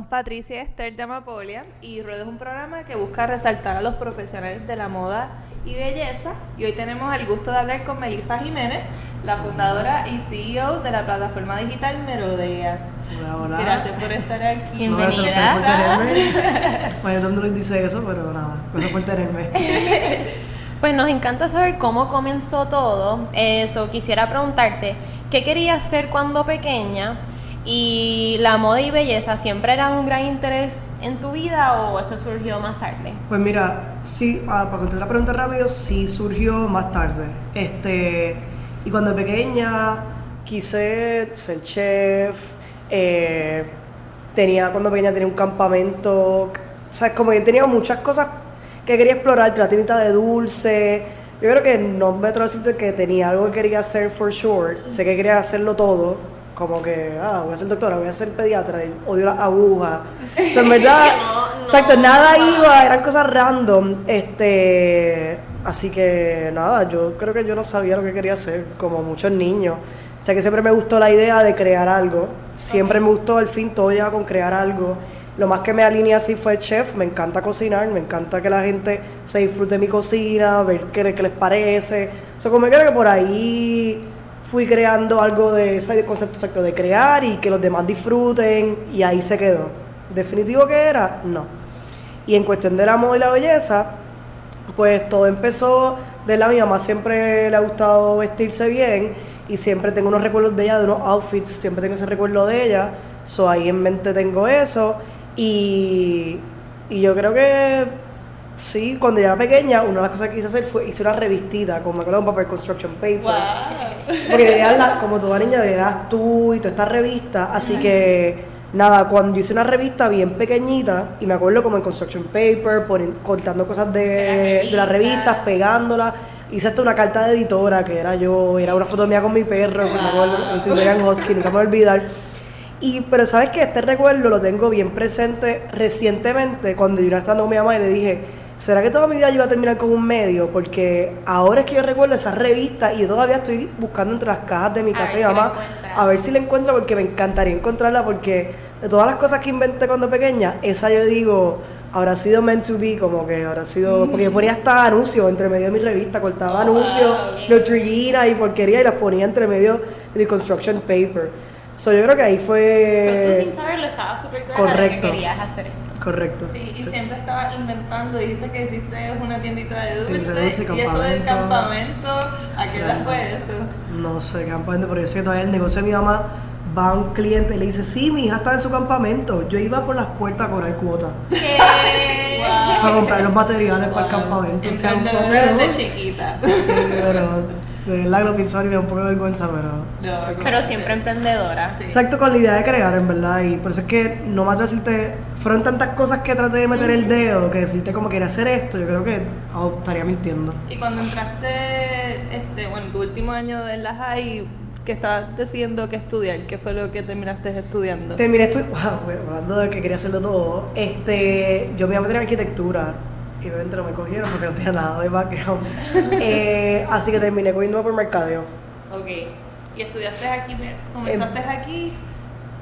Somos Patricia Esther de Amapolia y Ruedo es un programa que busca resaltar a los profesionales de la moda y belleza. Y hoy tenemos el gusto de hablar con Melissa Jiménez, la fundadora y CEO de la plataforma digital Merodea. Hola, hola. Gracias por estar aquí. No, gracias a ustedes por tenerme. Bueno, el mundo dice eso, pero nada, gracias por tenerme. Pues nos encanta saber cómo comenzó todo. Eso, quisiera preguntarte, ¿qué querías hacer cuando pequeña? ¿Y la moda y belleza siempre eran un gran interés en tu vida o eso surgió más tarde? Pues mira, sí, ah, para contestar la pregunta rápido, sí surgió más tarde. Este, y cuando pequeña quise ser chef, eh, tenía, cuando pequeña tenía un campamento, o sea, como que tenía muchas cosas que quería explorar, la tiendita de dulce. Yo creo que no me atrevo a decirte que tenía algo que quería hacer for sure. Sé que quería hacerlo todo. Como que, ah, voy a ser doctora, voy a ser pediatra, y odio las agujas. O sea, en verdad, No, no, exacto, nada no. iba, eran cosas random. Este, así que nada, yo creo que yo no sabía lo que quería hacer, como muchos niños. O sea que siempre me gustó la idea de crear algo. Siempre me gustó, al fin, todo con crear algo. Lo más que me alinea así fue chef, me encanta cocinar, me encanta que la gente se disfrute de mi cocina, ver qué, qué les parece. O sea, como que creo que por ahí fui creando algo de ese concepto exacto de crear y que los demás disfruten y ahí se quedó. ¿Definitivo que era? No. Y en cuestión del amor y la belleza, pues todo empezó de la mi mamá siempre le ha gustado vestirse bien y siempre tengo unos recuerdos de ella, de unos outfits, siempre tengo ese recuerdo de ella, so ahí en mente tengo eso y, y yo creo que sí, cuando yo era pequeña, una de las cosas que quise hacer fue hice una revistita con me acuerdo un papel construction paper. Wow. Porque la- como toda niña, deberías tú y toda esta revista. Así que, nada, cuando yo hice una revista bien pequeñita, y me acuerdo como en construction paper, ponen- cortando cosas de, De de, la las revista. revistas, pegándolas. Hice hasta una carta de editora, que era yo, era una foto mía con mi perro, que me acuerdo, Husky, nunca me voy a olvidar. Y, pero sabes que este recuerdo lo tengo bien presente recientemente cuando yo estando con mi mamá y le dije, ¿será que toda mi vida yo iba a terminar con un medio? Porque ahora es que yo recuerdo esa revista y yo todavía estoy buscando entre las cajas de mi casa de mi la mamá a ver si la encuentro porque me encantaría encontrarla porque de todas las cosas que inventé cuando pequeña, esa yo digo, habrá sido meant to be, como que habrá sido, porque yo ponía hasta anuncios entre medio de mi revista, cortaba anuncios, Neutrogena y porquería y las ponía entre medio de construction paper. So, yo creo que ahí So, tú fue sin saberlo estabas súper clara de que correcto. querías hacer esto. Correcto. Sí, y Sí. siempre estabas inventando, dijiste que hiciste una tiendita de dulce, Tiendita de dulce, y eso del campamento. ¿a qué edad fue eso? No sé, campamento, pero yo sé que todavía el negocio de mi mamá va un cliente y le dice, sí, mi hija está en su campamento. Yo iba por las puertas a cobrar cuota. ¿Qué? A comprar los materiales para el campamento. O sea, un chiquita. Sí, pero de verdad que lo pienso y me da un poco de vergüenza, pero... No, Pero siempre emprendedora. Sí. Exacto, con la idea de crear, en verdad, y por eso es que no me atrevo a decirte, fueron tantas cosas que traté de meter el dedo, que decirte como quería hacer esto, yo creo que oh, estaría mintiendo. Y cuando entraste, este, bueno, tu último año de la high, que estabas decidiendo qué estudiar, ¿qué fue lo que terminaste estudiando? Terminé estu- wow, bueno, hablando de que quería hacerlo todo, este, yo me iba a meter en arquitectura, y obviamente no me cogieron porque no tenía nada de background, Eh, así que terminé cogiendo por mercadeo. Ok. ¿Y estudiaste aquí? ¿Comenzaste aquí? y-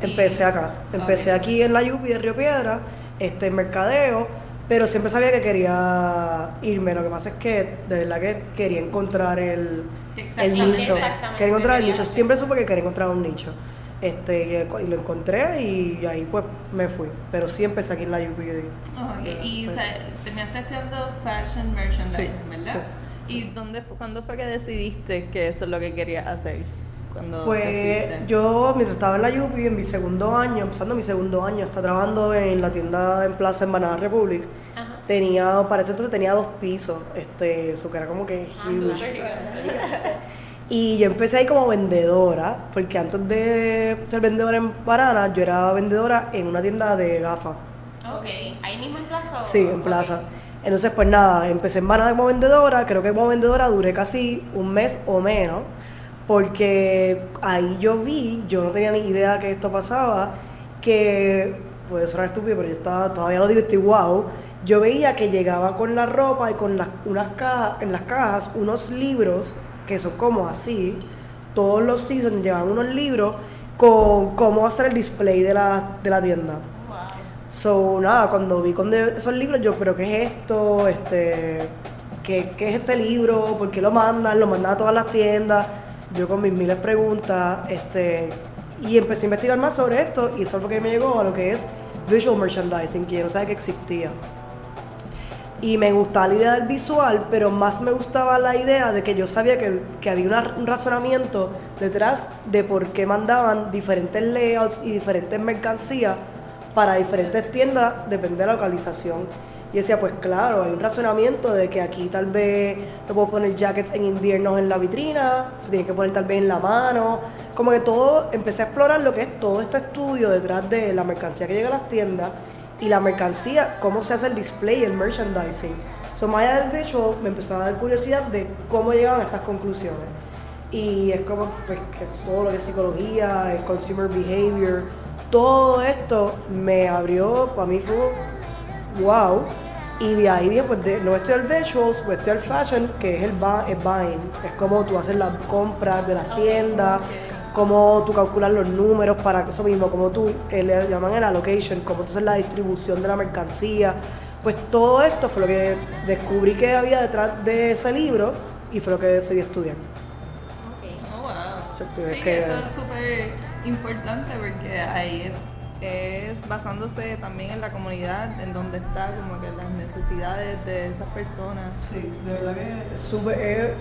Em, Empecé acá. Empecé aquí en la Yupi de Río Piedra, este, en mercadeo, pero siempre sabía que quería irme. Lo que pasa es que de verdad que quería encontrar el, el nicho. Quería encontrar el nicho. Siempre supe que quería encontrar un nicho. Este, y lo encontré y ahí pues me fui. Pero sí empecé aquí en la. Ok, Y Pues- o sea, terminaste estudiando fashion merchandising, Sí, ¿verdad? ¿Y dónde, cuándo fue que decidiste que eso es lo que querías hacer? Cuando Pues yo, mientras estaba en la Yupi, en mi segundo año, empezando mi segundo año, estaba trabajando en la tienda en Plaza en Banana Republic. Ajá. Tenía, para ese entonces tenía dos pisos, este, eso que era como que Ah, huge. Y yo empecé ahí como vendedora, porque antes de ser vendedora en Banana, yo era vendedora en una tienda de gafas. Ok, ahí mismo en plaza. o- Sí, en plaza. Entonces, pues nada, empecé en Banana como vendedora, creo que como vendedora duré casi un mes o menos, porque ahí yo vi, yo no tenía ni idea que esto pasaba, que puede sonar estúpido, pero yo estaba, todavía lo digo, estoy wow. Yo veía que llegaba con la ropa y con las, unas cajas, en las cajas unos libros que son como así, todos los seasons llevan unos libros con cómo hacer el display de la, de la tienda. Wow. So, nada, cuando vi con de- esos libros, yo, pero ¿qué es esto? Este, ¿qué, qué es este libro? ¿Por qué lo mandan? Lo mandan a todas las tiendas. Yo con mis miles de preguntas, este, y empecé a investigar más sobre esto, y eso fue lo que me llegó a lo que es visual merchandising, que yo no sabía que existía. Y me gustaba la idea del visual, pero más me gustaba la idea de que yo sabía que, que había una- un razonamiento detrás de por qué mandaban diferentes layouts y diferentes mercancías para diferentes tiendas, depende de la localización. Y decía, pues claro, hay un razonamiento de que aquí tal vez no puedo poner jackets en invierno en la vitrina, se tiene que poner tal vez en la mano. Como que todo, empecé a explorar lo que es todo este estudio detrás de la mercancía que llega a las tiendas y la mercancía, cómo se hace el display, el merchandising. So, más allá del visual, me empezó a dar curiosidad de cómo llegaban a estas conclusiones. Y es como pues, que es todo lo que es psicología, el consumer behavior, todo esto me abrió, para mí fue wow. Y de ahí dije, pues de, no estudiar visuals, pues estudiar fashion, que es el, bu- el buying. Es como tú haces las compras de las tiendas, cómo tú calculas los números para eso mismo, como tú, eh, le llaman el allocation, cómo tú haces la distribución de la mercancía. Pues todo esto fue lo que descubrí que había detrás de ese libro y fue lo que decidí estudiar. Oh, wow. Sí, es que- eso es súper importante porque ahí es, basándose también en la comunidad, en donde está como que las necesidades de esas personas. Sí, de verdad que es súper.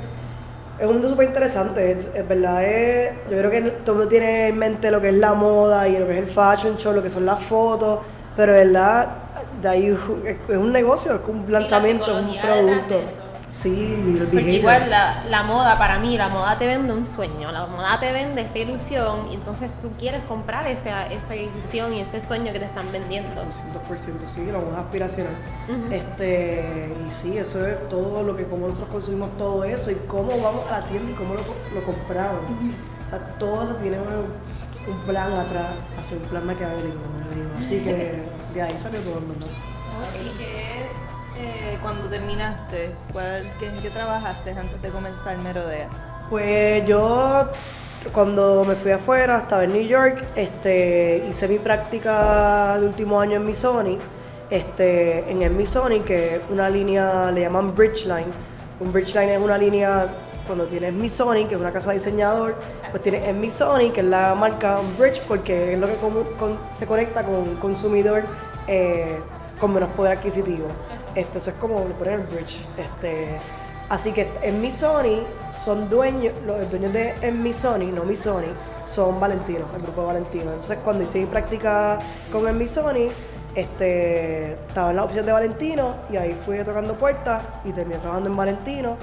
Es un mundo súper interesante. Es, es verdad, es, yo creo que todo tiene en mente lo que es la moda y lo que es el fashion show, lo que son las fotos, pero de verdad, de ahí es, es un negocio, es un lanzamiento, es un producto. Sí, el Porque igual la, la moda, para mí, la moda te vende un sueño, la moda te vende esta ilusión y entonces tú quieres comprar esa, esa ilusión y ese sueño que te están vendiendo. 200%, sí, la moda aspiracional. Ujú. Este, y sí, eso es todo lo que, cómo nosotros consumimos todo eso y cómo vamos a la tienda y cómo lo, lo compramos. O sea, todo eso tiene un, un plan atrás, hacer un plan maquiavélico, como yo digo. Así que de ahí salió todo el mundo. ¿Y qué, eh, cuando terminaste, cuál, en qué trabajaste antes de comenzar Merodea? Pues yo cuando me fui afuera, estaba en New York, este, hice mi práctica de último año en Missoni, este, en el Missoni, que una línea, le llaman Bridgeline. Un Bridgeline es una línea, cuando tienes Missoni, que es una casa de diseñador, pues tienes en Missoni, que es la marca Bridge, porque es lo que se conecta con un consumidor eh, con menos poder adquisitivo. Este, eso es como le ponen el Bridge. Este, Así que en mi Sony son dueños, los dueños de en mi Sony, no mi Sony, son Valentino, el grupo de Valentino. Entonces cuando hice mi práctica con en mi Sony, este, estaba en la oficina de Valentino y ahí fui tocando puertas y terminé trabajando en Valentino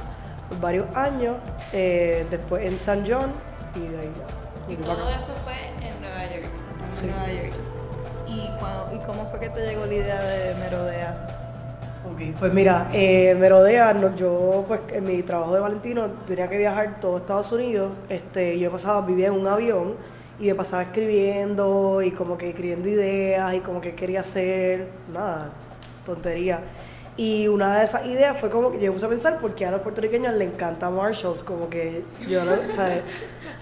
por varios años, eh, después en San John y de ahí ya. Y todo eso fue en Nueva York. en Sí, Nueva York. sí. ¿Y, cuando- ¿Y cómo fue que te llegó la idea de Merodea? Pues mira, eh, Merodea, no- yo pues en mi trabajo de Valentino tenía que viajar todo Estados Unidos, este, yo pasaba, vivía en un avión y me pasaba escribiendo y como que escribiendo ideas y como que quería hacer, nada, tontería. Y una de esas ideas fue como que yo me puse a pensar porque a los puertorriqueños les encanta Marshalls, como que yo no, ¿sabes?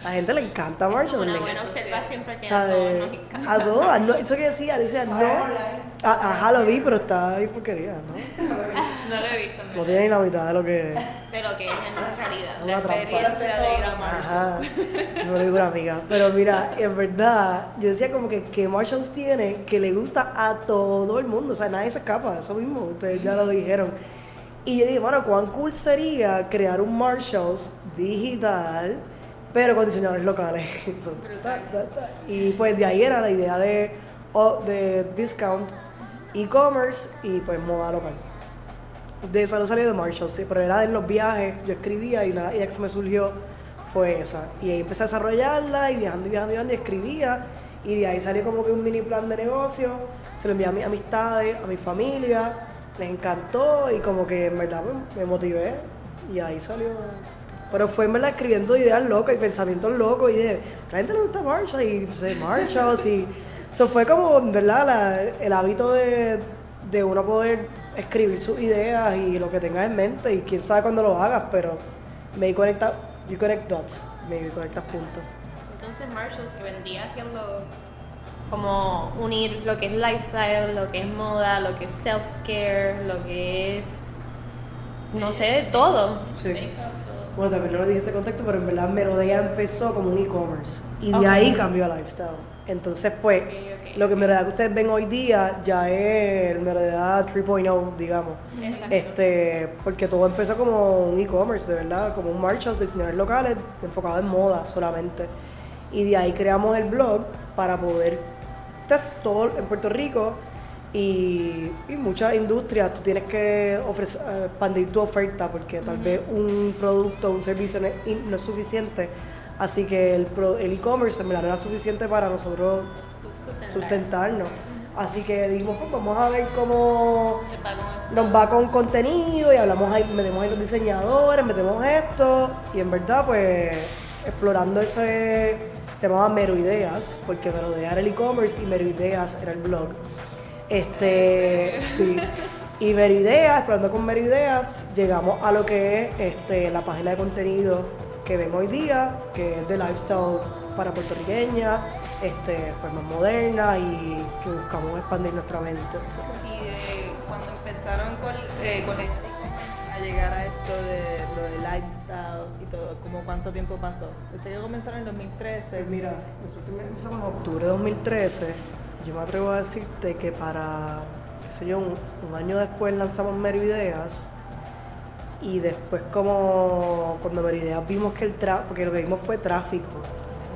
A la gente le encanta Marshalls. Una le buena observación porque a todos nos encanta. A todas, no, eso que decía, decía, no. A- Ajá, lo vi, pero está ahí porquería, ¿no? No lo he visto, No tiene ni la mitad de lo que. De lo que es en realidad. Una trampa. experiencia de ir a Marshalls. Ajá. Dijo una amiga. Pero mira, en verdad, yo decía como que, que Marshalls tiene que le gusta a todo el mundo. O sea, nadie se escapa, eso mismo, ustedes ya lo dijeron. Y yo dije, bueno, cuán cool sería crear un Marshalls digital, pero con diseñadores locales. Y pues de ahí era la idea de, o- de discount, e-commerce y pues moda local. De eso salió de Marshall, sí, pero era en los viajes, yo escribía y la idea que se me surgió fue esa. Y ahí empecé a desarrollarla y viajando y viajando y viajando y escribía. Y de ahí salió como que un mini plan de negocio, se lo envié a mis amistades, a mi familia, les encantó y como que en verdad me, motivé y ahí salió. Pero fue en verdad escribiendo ideas locas y pensamientos locos y de, la gente le gusta Marshall y pues, Marshall y eso fue como, en verdad, el hábito de, de uno poder escribir sus ideas y lo que tengas en mente y quién sabe cuándo lo hagas, pero me conecta, you connect dots, me conectas puntos. Entonces Marshalls que vendría siendo como unir lo que es lifestyle, lo que es moda, lo que es self-care, lo que es, no sé, todo. Sí. Bueno, también no lo dije este contexto, pero en verdad Merodea empezó como un e-commerce y de Ok. ahí cambió a lifestyle. Entonces, pues, Ok, ok. Lo que Merodea que ustedes ven hoy día ya es el Merodea 3.0, digamos. Exacto. Este, porque todo empezó como un e-commerce, de verdad, como un Marshalls de diseñadores locales enfocado en moda solamente. Y de ahí creamos el blog para poder estar todo en Puerto Rico y, y muchas industrias. Tú tienes que ofrecer, expandir tu oferta porque tal vez un producto un servicio no es, no es suficiente. Así que el pro- el e-commerce en verdad no era suficiente para nosotros. Sustentarnos. Así que dijimos, pues vamos a ver cómo nos va con contenido y hablamos ahí, metemos ahí los diseñadores, metemos esto y en verdad pues explorando ese, se llamaba Mero Ideas, porque Merodea era el e-commerce y Mero Ideas era el blog. Este, sí. Y Mero Ideas, explorando con Mero Ideas, llegamos a lo que es este, la página de contenido que ven hoy día, que es de lifestyle para puertorriqueña, este, pues más moderna y que buscamos expandir nuestra mente. Y de cuando empezaron con, eh, con a llegar a esto de lo de lifestyle y todo, como cuánto tiempo pasó. Pensé que comenzaron en 2013. Pues mira, nosotros empezamos en octubre de 2013. Yo me atrevo a decirte que para, qué sé yo, un, un año después lanzamos Mero Ideas. Y después como cuando Mero Ideas vimos que el tráfico, porque lo que vimos fue tráfico.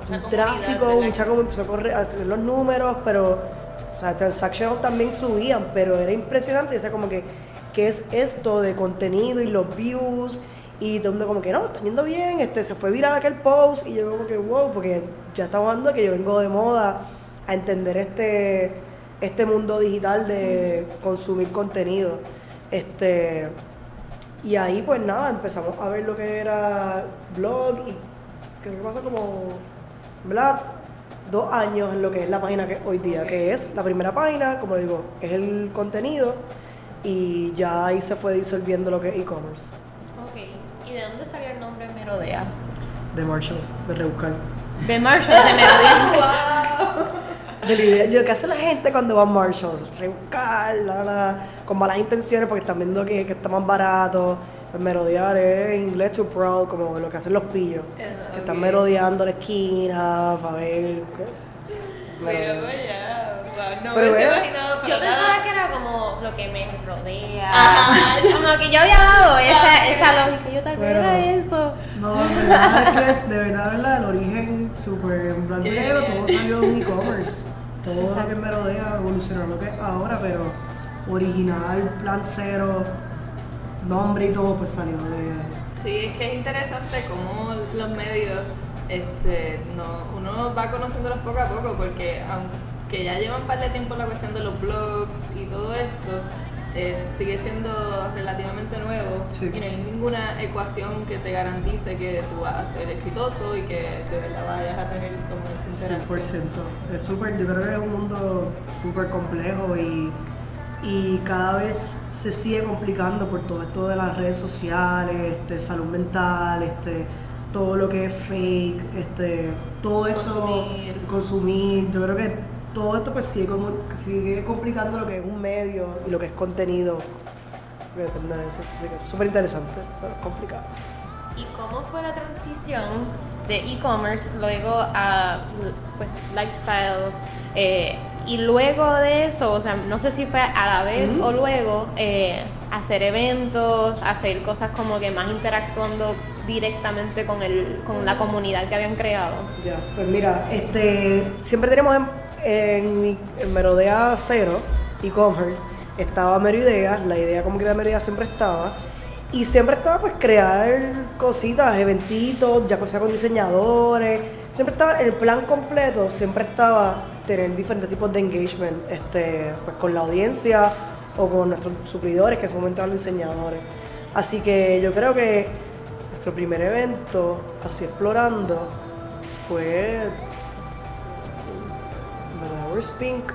Un tráfico, mucha como empezó a correr, a subir los números, pero, o sea, transactions también subían, pero era impresionante. O sea, como que, ¿qué es esto de contenido y los views? Y todo el mundo como que, no, está yendo bien, este, se fue viral aquel post, y yo como que, wow, porque ya estamos hablando de que yo vengo de moda a entender este, este mundo digital de consumir contenido. Este, y ahí pues nada, empezamos a ver lo que era blog y creo que pasó como, ¿verdad? Dos años en lo que es la página que hoy día, que es la primera página, como digo, es el contenido y ya ahí se fue disolviendo lo que es e-commerce. Ok. ¿Y de dónde salió el nombre Merodea? De Marshalls, de rebuscar. De Marshall, de Merodea. De la idea, yo, ¿qué hace la gente cuando va a Marshalls? Rebuscar, la, la, con malas intenciones porque están viendo que, que está más barato. Pues merodear es inglés to proud, como lo que hacen los pillos. Que están merodeando la esquina para ver. Pero vaya, wow, no Pero me hubiese vea, imaginado para Yo pensaba que era como lo que me rodea. Ajá. Como que yo había dado esa, Ah, esa lógica. Yo tal vez era eso. No, de verdad, de verdad, de verdad, el origen súper en blanco Qué negro, todo salió de un e-commerce. Todo lo que es merodea evolucionó lo que es ahora, pero original, plan cero, nombre y todo, pues salió de. Sí, es que es interesante cómo los medios, este, no, uno va conociéndolos poco a poco, porque aunque ya llevan un par de tiempo la cuestión de los blogs y todo esto, eh, sigue siendo relativamente nuevo Sí. y no hay ninguna ecuación que te garantice que tú vas a ser exitoso y que de verdad vayas a tener como esa interacción. 100%. Es súper, yo creo que es un mundo súper complejo y, y cada vez se sigue complicando por todo esto de las redes sociales, este, salud mental, este, todo lo que es fake, este, todo esto, Consumir. consumir. Yo creo que todo esto pues sigue, como, sigue complicando lo que es un medio y lo que es contenido. Depende de eso. Súper interesante, pero complicado. ¿Y cómo fue la transición de e-commerce luego a pues, lifestyle? eh, y luego de eso, o sea, no sé si fue a la vez o luego, eh, hacer eventos, hacer cosas como que más interactuando directamente con, el, con la comunidad que habían creado. Ya, pues mira, este, siempre tenemos en, en, mi- en Merodea Cero, e-commerce, estaba Meroidea, la idea como que la Meroidea siempre estaba, y siempre estaba pues crear cositas, eventitos, ya sea con diseñadores, siempre estaba el plan completo, siempre estaba tener diferentes tipos de engagement, este, pues con la audiencia o con nuestros suplidores, que en ese momento eran los diseñadores. Así que yo creo que nuestro primer evento, así explorando, fue. ¿Verdad? Hours Pink.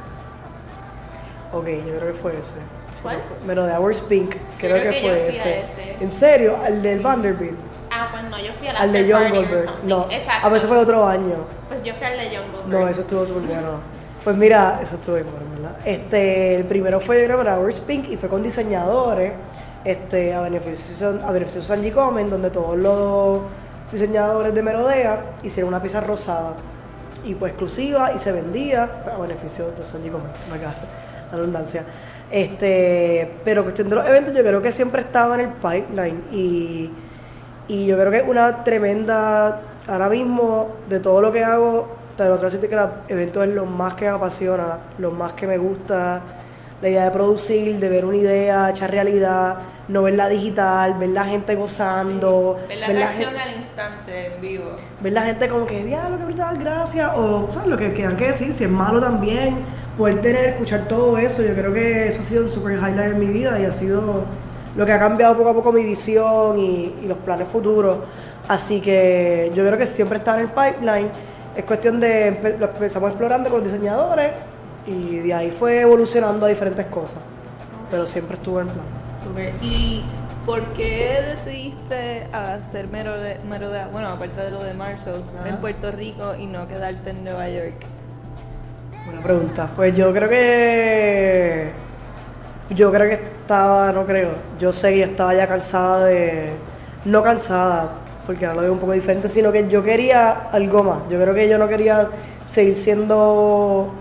Ok, yo creo que fue ese. Sí, ¿Cuál? Hours Pink, creo, creo que, que fue ese. ese. ¿En serio? ¿Al del Vanderbilt? Ah, pues no, yo fui a la Al de or Goldberg. No, Exacto. a veces fue otro año. Yo fui al de. No, ese estuvo súper bueno. Pues mira, eso estuvo bien bueno, ¿verdad? Este, el primero fue yo creo para Hours Pink y fue con diseñadores este, a beneficio, a beneficio de Sanji Comen, donde todos los diseñadores de Merodea hicieron una pieza rosada y pues exclusiva y se vendía a beneficio de Sanji Comen, la redundancia. Este, pero cuestión de los eventos, yo creo que siempre estaba en el pipeline y, y yo creo que es una tremenda, ahora mismo, de todo lo que hago, te lo decir que el evento es lo más que me apasiona, lo más que me gusta, la idea de producir, de ver una idea hecha realidad, no verla digital, ver la gente gozando. Ver la reacción al instante, en vivo. Ver la gente como que, diablo, que brutal, gracias. O, ¿sabes? Lo que quieran que decir, si es malo también. Poder tener, escuchar todo eso, yo creo que eso ha sido un super highlight en mi vida y ha sido lo que ha cambiado poco a poco mi visión y, y los planes futuros. Así que yo creo que siempre está en el pipeline es cuestión de, lo empezamos explorando con los diseñadores y de ahí fue evolucionando a diferentes cosas, pero siempre estuvo en plan. ¿Y por qué decidiste hacer merodea, bueno, aparte de lo de Marshalls, en Puerto Rico y no quedarte en Nueva York? Buena pregunta. Pues yo creo que. Yo creo que estaba, no creo. Yo sé que estaba ya cansada de. No cansada, porque ahora lo veo un poco diferente, sino que yo quería algo más. Yo creo que yo no quería seguir siendo,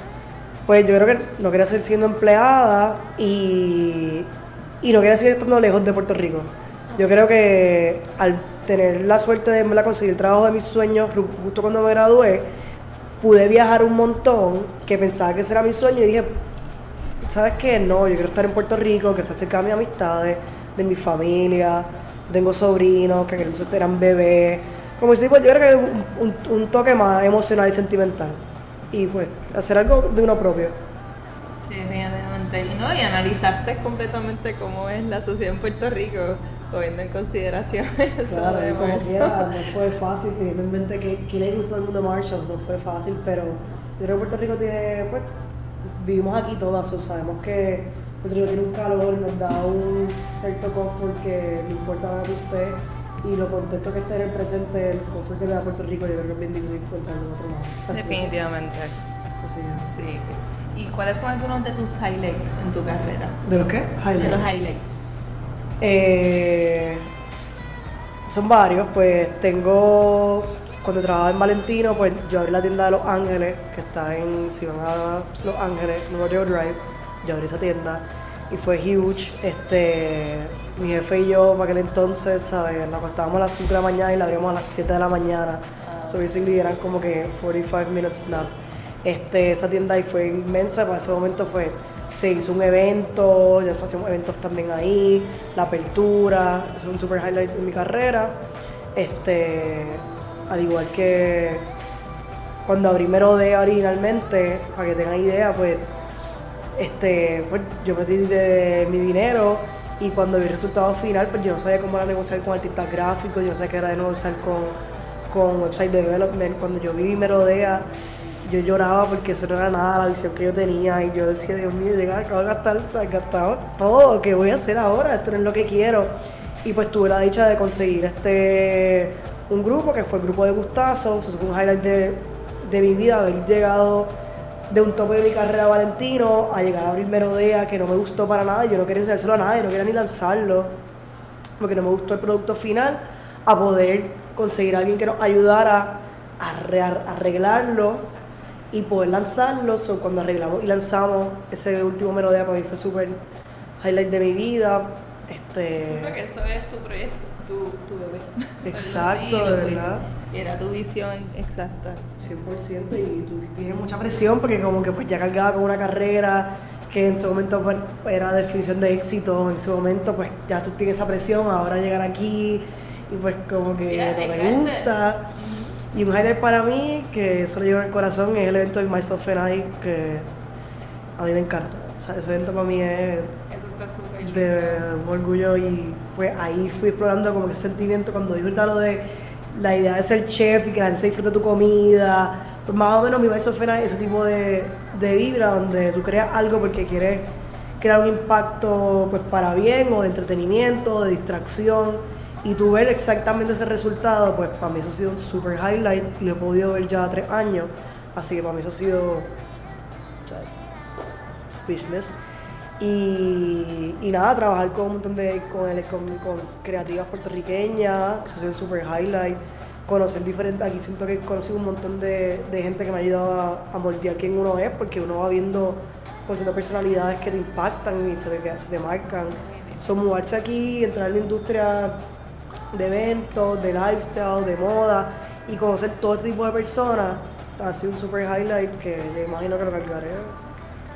pues yo creo que no quería seguir siendo empleada y, y no quería seguir estando lejos de Puerto Rico. Yo creo que al tener la suerte de conseguir el trabajo de mis sueños, justo cuando me gradué, pude viajar un montón, que pensaba que ese era mi sueño y dije, ¿sabes qué? No, yo quiero estar en Puerto Rico, quiero estar cerca de mis amistades, de mi familia, tengo sobrinos que eran bebés. Como si tipo, yo creo que un, un, toque más emocional y sentimental. Y pues hacer algo de uno propio. Sí, definitivamente. Y, ¿no? y analizarte completamente cómo es la sociedad en Puerto Rico, teniendo en consideración eso claro, de como no fue fácil, teniendo en mente que, que le gustó el mundo de Marshall, no fue fácil, pero yo creo que Puerto Rico tiene, pues, vivimos aquí todas, sabemos que Puerto Rico tiene un calor, nos da un cierto confort que le importa a usted y lo contento que esté en el presente, el confort que le da Puerto Rico, yo creo que es bien encontrarlo en otro. Definitivamente. Así Sí. ¿Y cuáles son algunos de tus highlights en tu carrera? ¿De los qué? Highlights. De los highlights. Eh, son varios, pues tengo cuando trabajaba en Valentino, pues yo abrí la tienda de Los Ángeles, que está en, si van a Los Ángeles, Nuevo Drive, yo abrí esa tienda y fue huge. Este, mi jefe y yo, para aquel entonces, ¿sabes? Nos acostábamos a las 5 de la mañana y la abríamos a las 7 de la mañana. Uh. So basically eran como que 45 minutes nap. Este, esa tienda ahí fue inmensa, para ese momento fue, se hizo un evento, ya se hacían eventos también ahí, la apertura, es un super highlight de mi carrera. Este, al igual que cuando abrí Merodea originalmente, para que tengan idea, pues este, pues yo metí de mi dinero y cuando vi el resultado final, pues yo no sabía cómo era negociar con artistas gráficos, yo no sabía qué era negociar con, con website development. Cuando yo vi Merodea, yo lloraba porque eso no era nada la visión que yo tenía y yo decía, Dios mío, llegar, acabo de gastar, o sea, gastado todo, ¿qué voy a hacer ahora? Esto no es lo que quiero. Y pues tuve la dicha de conseguir este un grupo que fue el grupo de Gustazo, eso fue un highlight de, de mi vida, haber llegado de un tope de mi carrera Valentino a llegar a abrir Merodea, que no me gustó para nada, yo no quería enseñárselo a nadie, no quería ni lanzarlo, porque no me gustó el producto final, a poder conseguir a alguien que nos ayudara a arreglarlo y poder lanzarlo. cuando arreglamos y lanzamos ese último Merodea, para mí fue súper highlight de mi vida. Este... Creo que eso es tu proyecto, tu, tu bebé. Exacto, de verdad. Era tu visión exacta. 100% y tú tienes mucha presión porque como que pues ya cargaba con una carrera que en su momento pues, era definición de éxito, en su momento pues ya tú tienes esa presión, ahora llegar aquí y pues como que no me gusta. Y un highlight para mí, que eso lo llevo en el corazón, es el evento de Myself and I, que a mí me encanta. O sea, ese evento para mí es de orgullo y pues ahí fui explorando como que sentimiento cuando dijo lo de la idea de ser chef y que la gente disfrute tu comida, pues más o menos mi beso fue ese tipo de, de vibra donde tú creas algo porque quieres crear un impacto pues para bien o de entretenimiento, de distracción. Y tú ver exactamente ese resultado, pues para mí eso ha sido un super highlight y lo he podido ver ya tres años, así que para mí eso ha sido Speechless. Y, nada, trabajar con un montón de con, creativas puertorriqueñas, eso sido un super highlight. Conocer diferentes, aquí siento que he conocido un montón de, gente que me ha ayudado a, a moldear quién uno es, porque uno va viendo conociendo personalidades que te impactan y se te, marcan. Son mudarse aquí, entrar en la industria de eventos, de lifestyle, de moda y conocer todo este tipo de personas ha sido un super highlight que yo imagino que lo cargaré.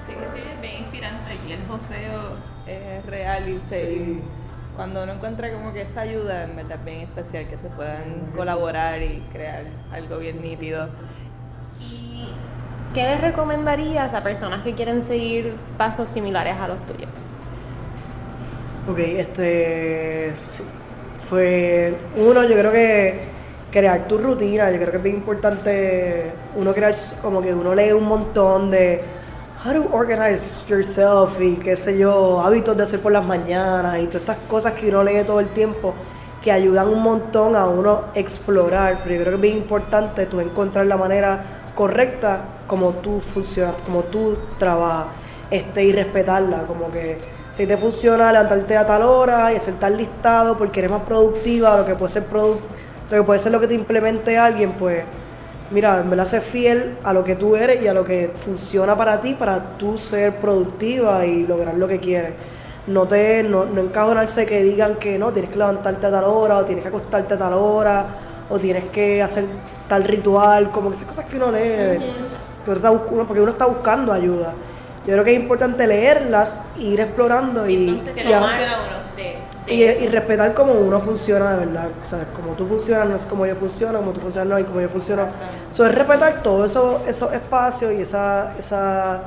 Sí, que sí, es bien inspirante. Aquí el joseo es real y se, Sí. cuando uno encuentra como que esa ayuda, en verdad es bien especial, que se puedan Sí. colaborar y crear algo bien nítido. ¿Y qué les recomendarías a personas que quieren seguir pasos similares a los tuyos? Ok, este. Sí. Fue. Uno, yo creo que crear tu rutina. Yo creo que es bien importante uno crear, como que uno lee un montón de. How to organize yourself y qué sé yo, hábitos de hacer por las mañanas y todas estas cosas que uno lee todo el tiempo que ayudan un montón a uno explorar. Pero yo creo que es bien importante tú encontrar la manera correcta como tú funcionas, como tú trabajas este, y respetarla. Como que si te funciona levantarte a tal hora y hacer tal listado porque eres más productiva, lo que puede ser produ- lo que puede ser lo que te implemente alguien, pues mira, en verdad ser fiel a lo que tú eres y a lo que funciona para ti, para tú ser productiva y lograr lo que quieres. No te, no, no encajonarse que digan que no, tienes que levantarte a tal hora, o tienes que acostarte a tal hora, o tienes que hacer tal ritual, como que esas cosas que uno lee, está uno- porque uno está buscando ayuda. Yo creo que es importante leerlas, e ir explorando y, Entonces, y ¿qué a- funciona uno de, de y, respetar cómo uno funciona de verdad. O sea, como tú funcionas no es como yo funciono, como tú funcionas no es como yo funciono. Eso es respetar todos eso, esos espacios y esa, esa,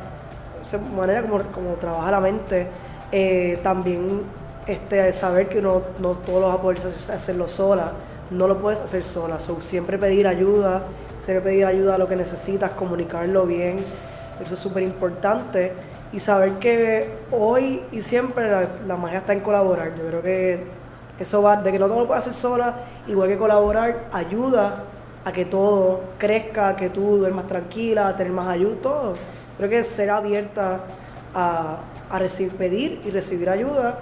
esa manera como, como trabaja la mente. Eh, también este, saber que uno no todos los vas a poder hacer- hacerlo sola. No lo puedes hacer sola. So, siempre pedir ayuda, siempre pedir ayuda a lo que necesitas, comunicarlo bien. Eso es súper importante. Y saber que hoy y siempre la, magia está en colaborar. Yo creo que eso va, de que no todo lo puedes hacer sola, igual que colaborar, ayuda a que todo crezca, a que tú duermas tranquila, a tener más ayuda, todo. Creo que ser abierta a, a pedir y recibir ayuda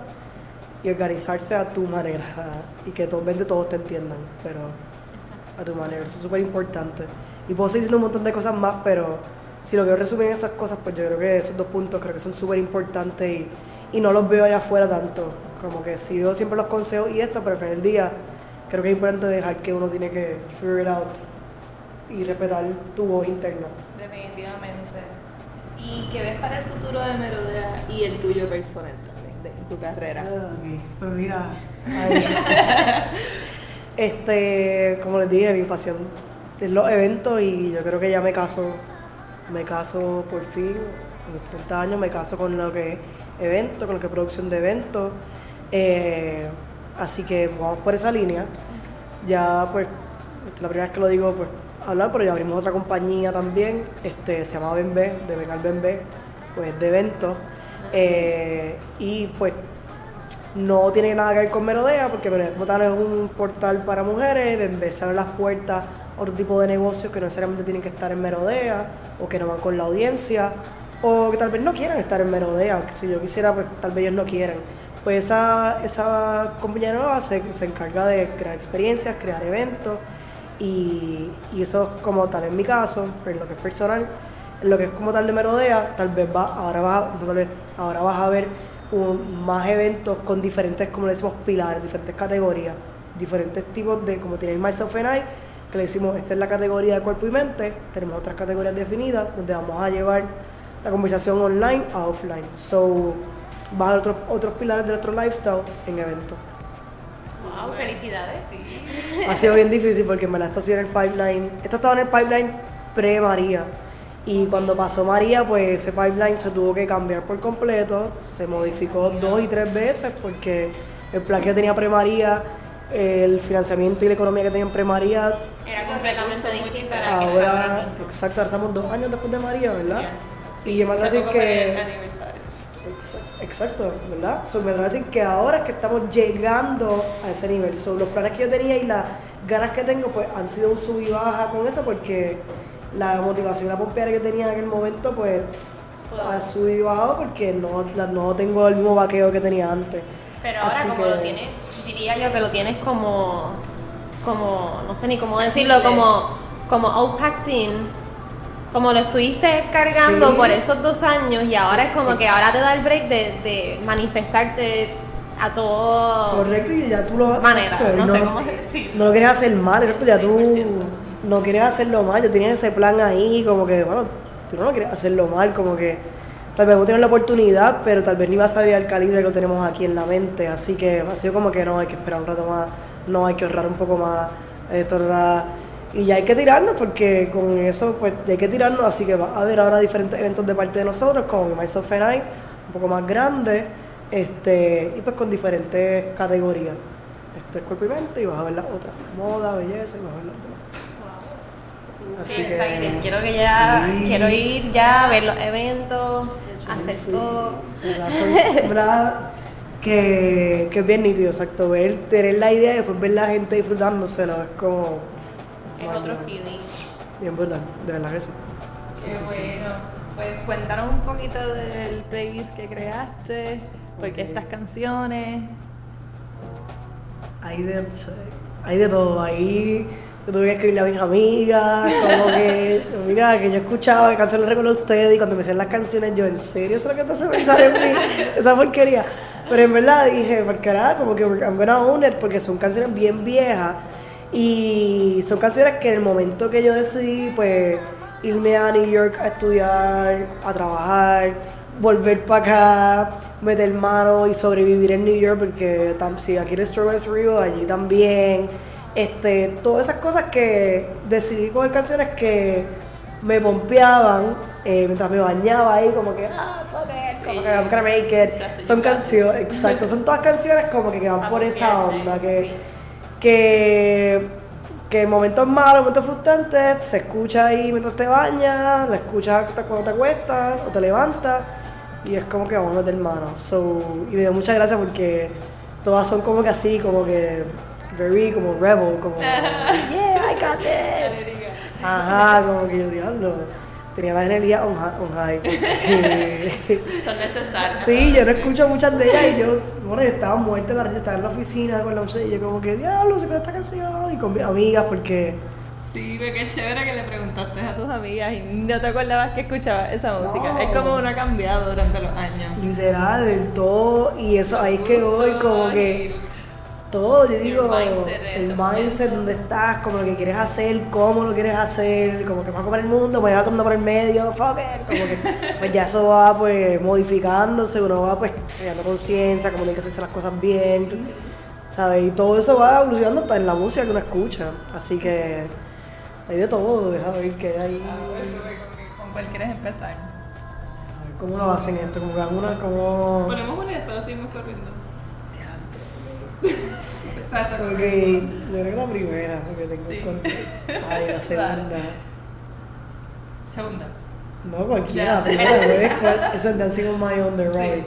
y organizarse a tu manera y que todos, todos te entiendan, pero a tu manera, eso es súper importante. Y puedo seguir diciendo un montón de cosas más, pero si lo quiero resumir en esas cosas, pues yo creo que esos dos puntos creo que son súper importantes y, y no los veo allá afuera tanto. Como que si veo siempre los consejos y esto, pero al final del día creo que es importante dejar que uno tiene que figure it out y respetar tu voz interna. Definitivamente. ¿Y qué ves para el futuro de Merodea y el tuyo personal también, de tu carrera? Ah. Pues mira, este, como les dije, mi pasión es los eventos y yo creo que ya me caso, me caso por fin, a mis 30 años me caso con lo que es evento, con lo que es producción de eventos. Eh, así que vamos por esa línea. Ya pues, la primera vez que lo digo, pues hablar, pero ya abrimos otra compañía también, este, se llama Bembe, de Bengal Bembe, pues de eventos. Eh, y pues no tiene nada que ver con Merodea, porque Merodea como tal es un portal para mujeres, Bembe se abre las puertas otro tipo de negocios que no necesariamente tienen que estar en Merodea, o que no van con la audiencia, o que tal vez no quieran estar en Merodea, si yo quisiera, pues tal vez ellos no quieran. Pues esa, esa compañía nueva se, se encarga de crear experiencias, crear eventos, y, y eso es como tal en mi caso, en lo que es personal, en lo que es como tal de Merodea, tal vez va, ahora, vas, tal vez, ahora vas a ver más eventos con diferentes, como le decimos, pilares, diferentes categorías, diferentes tipos de, como tiene el Myself and I, que le decimos, esta es la categoría de cuerpo y mente, tenemos otras categorías definidas, donde vamos a llevar la conversación online a offline. So, va a haber otros, otros pilares de nuestro lifestyle en eventos. Wow, felicidades. Ha sido bien difícil porque en verdad esto ha sido en el pipeline. Esto estaba en el pipeline pre-María. Y cuando pasó María, pues ese pipeline se tuvo que cambiar por completo. Se modificó dos y tres veces porque el plan que tenía pre-María, el financiamiento y la economía que tenían pre-María, Era completamente diferentes. ahora, exacto, ahora estamos dos años después de María, ¿verdad? y yo me atrevo a decir que... Exacto, ¿verdad? So, me atrevo a decir que ahora es que estamos llegando a ese nivel. So, los planes que yo tenía y las ganas que tengo, pues han sido un sub y baja con eso porque la motivación, la pompeada que tenía en aquel momento, pues ha subido y bajado porque no, la- no tengo el mismo vaqueo que tenía antes. Pero ahora Así como que- lo tienes, diría yo que lo tienes como, como, no sé ni cómo decirlo, como, como in, como lo estuviste cargando Sí. por esos dos años y ahora es como que ahora te da el break de, de manifestarte a todo Correcto, y ya tú lo manera, exacto, no, y sé cómo decirlo. No lo quieres hacer mal, exacto, ya tú 100%. no quieres hacerlo mal, ya tienes ese plan ahí, como que, bueno, tú no lo quieres hacerlo mal, como que tal vez vos tienes la oportunidad, pero tal vez ni va a salir al calibre que lo tenemos aquí en la mente, así que ha sido como que no, hay que esperar un rato más, no, hay que ahorrar un poco más, esto, y ya hay que tirarnos, porque con eso, pues, hay que tirarnos, así que va a haber ahora diferentes eventos de parte de nosotros, como Myself and I, un poco más grande, este, y pues con diferentes categorías. Este es cuerpo y mente y vas a ver las otras. Moda, belleza y vas a ver las otras. Así que-. Quiero que ya, Sí. quiero ir ya a ver los eventos, hacer Sí. Que, que es bien nítido, exacto. Ver, tener la idea y después ver la gente disfrutándoselo es como. Es otro feeling. Bien brutal, de verdad que sí. Qué bueno. Pues cuéntanos un poquito del playlist que creaste, porque estas canciones. Hay de, hay de todo. Ahí yo tuve que escribirle a mis amigas, como que, mira, que yo escuchaba canciones recuerdo a ustedes y cuando me hacían las canciones, yo, ¿en serio eso es lo que te hace pensar en mí? Esa porquería. Pero en verdad dije, porque era como que I'm gonna own it, porque son canciones bien viejas y son canciones que en el momento que yo decidí, pues, irme a New York a estudiar, a trabajar, volver para acá, meter mano y sobrevivir en New York, porque si aquí en Strawberry Rio, allí también. Este, todas esas cosas que decidí coger canciones que me pompeaban eh, mientras me bañaba ahí, como que, ah, fuck it, como que I'm gonna make it. That's Son canciones, exacto, son todas canciones como que, que van por esa onda, que, sí. que, que en momentos malos, momentos frustrantes, se escucha ahí mientras te bañas, lo escuchas cuando te acuestas o te levantas, y es como que vamos a meter mano. So, y me da muchas gracias porque todas son como que así, como que very como rebel, como yeah, I got this. Ajá, como que yo diablo. Tenía la energía on, on high. porque- Son necesarias. Sí, yo no escucho muchas de ellas y yo, bueno, yo estaba muerta en la risa, estaba en la oficina con la música y yo como que, diablo, se con esta canción y con mis amigas porque, Sí, pero qué chévere que le preguntaste a tus amigas y no te acordabas que escuchabas esa música. No. Es como uno ha cambiado durante los años. literal, el todo, y eso, ahí es que voy como que todo, yo digo, mindset el mindset, donde estás, como lo que quieres hacer, cómo lo quieres hacer, como que vas a comer el mundo, pues el mundo por el medio, fuck it, como que, pues ya eso va pues modificándose, uno va pues creando conciencia, como tiene que hacerse las cosas bien, ¿sabes? Y todo eso va evolucionando hasta en la música que uno escucha, así que hay de todo, deja ver qué hay. ¿Con cuál quieres empezar? A ver ¿Cómo lo hacen esto? Como que alguna, como... Ponemos una y después seguimos corriendo. Exacto. Ok, yo creo que la primera, porque tengo Sí. con- Ay, la segunda. Segunda. No, cualquiera, Ya. la primera, pues. Eso es Dancing on My Own the Sí. Ride.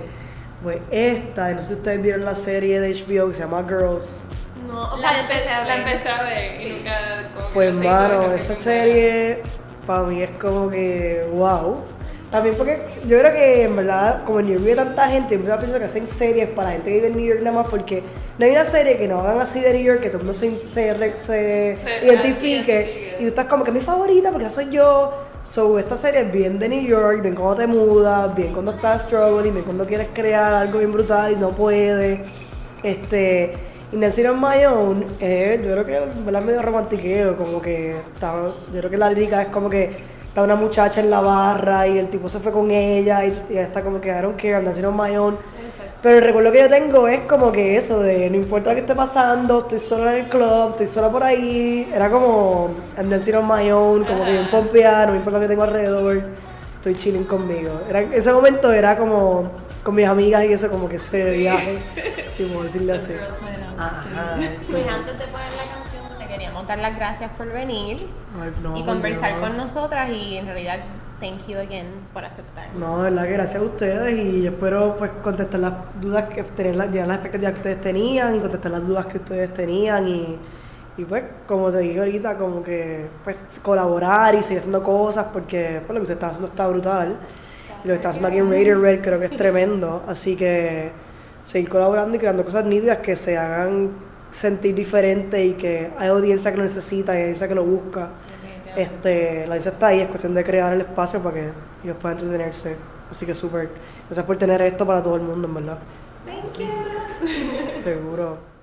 Pues esta, no sé si ustedes vieron la serie de HBO que se llama Girls. No, La sea, empecé a ver. La empecé a ver y nunca. Como que Pues, mano, esa serie para mí es como que wow. También porque yo creo que en verdad, como en New York vive tanta gente, yo pienso que hacen series para gente que vive en New York nada más porque no hay una serie que no hagan así de New York, que todo el mundo se, se, se identifique y tú estás como que es mi favorita porque soy yo. So, esta serie es bien de New York, bien cuando te mudas, bien cuando estás struggling, bien cuando quieres crear algo bien brutal y no puedes. Este, y Nancy on My Own, eh, yo creo que en verdad es medio romantiqueo, como que está, yo creo que la lírica es como que está una muchacha en la barra y el tipo se fue con ella y, y está como que I don't care, I'm dancing on my own. Pero el recuerdo que yo tengo es como que eso de no importa lo que esté pasando, estoy sola en el club, estoy sola por ahí. Era como I'm dancing on my own, como que bien pompeada, no me importa lo que tengo alrededor, estoy chilling conmigo. Era, ese momento era como con mis amigas y eso como que ese viaje, si puedo decirle así. Ajá, sí. Pues antes de dar las gracias por venir Ay, no, y conversar Dios. con nosotras y en realidad, thank you again por aceptar. No, de verdad que gracias a ustedes y yo espero pues contestar las dudas que tener las, las expectativas que ustedes tenían y contestar las dudas que ustedes tenían y, y pues como te dije ahorita como que pues colaborar y seguir haciendo cosas porque pues lo que ustedes están haciendo está brutal Y lo que está haciendo aquí en Raider Red creo que es tremendo. Así que seguir colaborando y creando cosas nítidas que se hagan sentir diferente y que hay audiencia que lo necesita, hay audiencia que lo busca. Este, la audiencia está ahí, es cuestión de crear el espacio para que ellos puedan entretenerse. Así que súper. Gracias por tener esto para todo el mundo, en verdad. Thank you. Seguro.